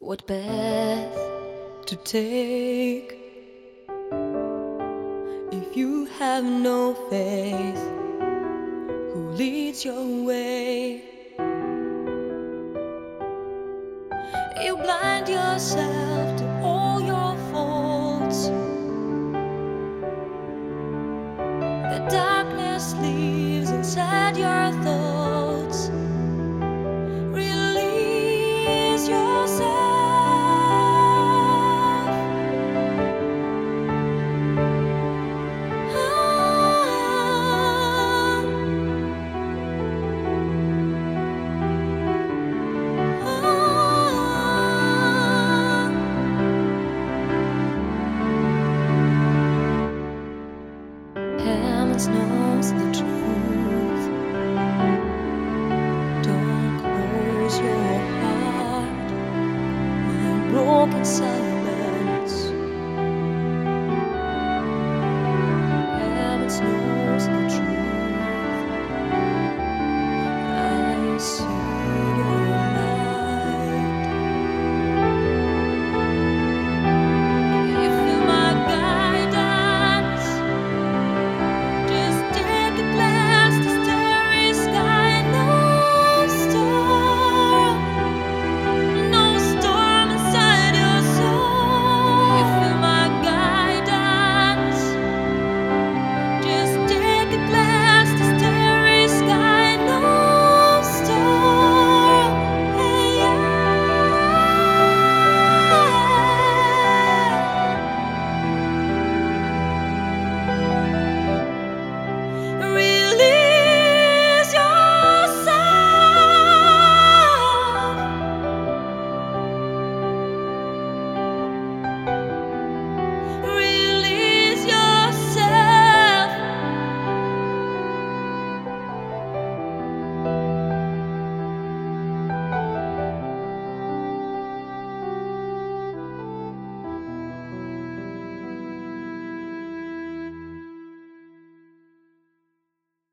What path to take if you have no faith? Who leads your way? You blind yourself to all your faults. The darkness lives inside your thoughts. Don't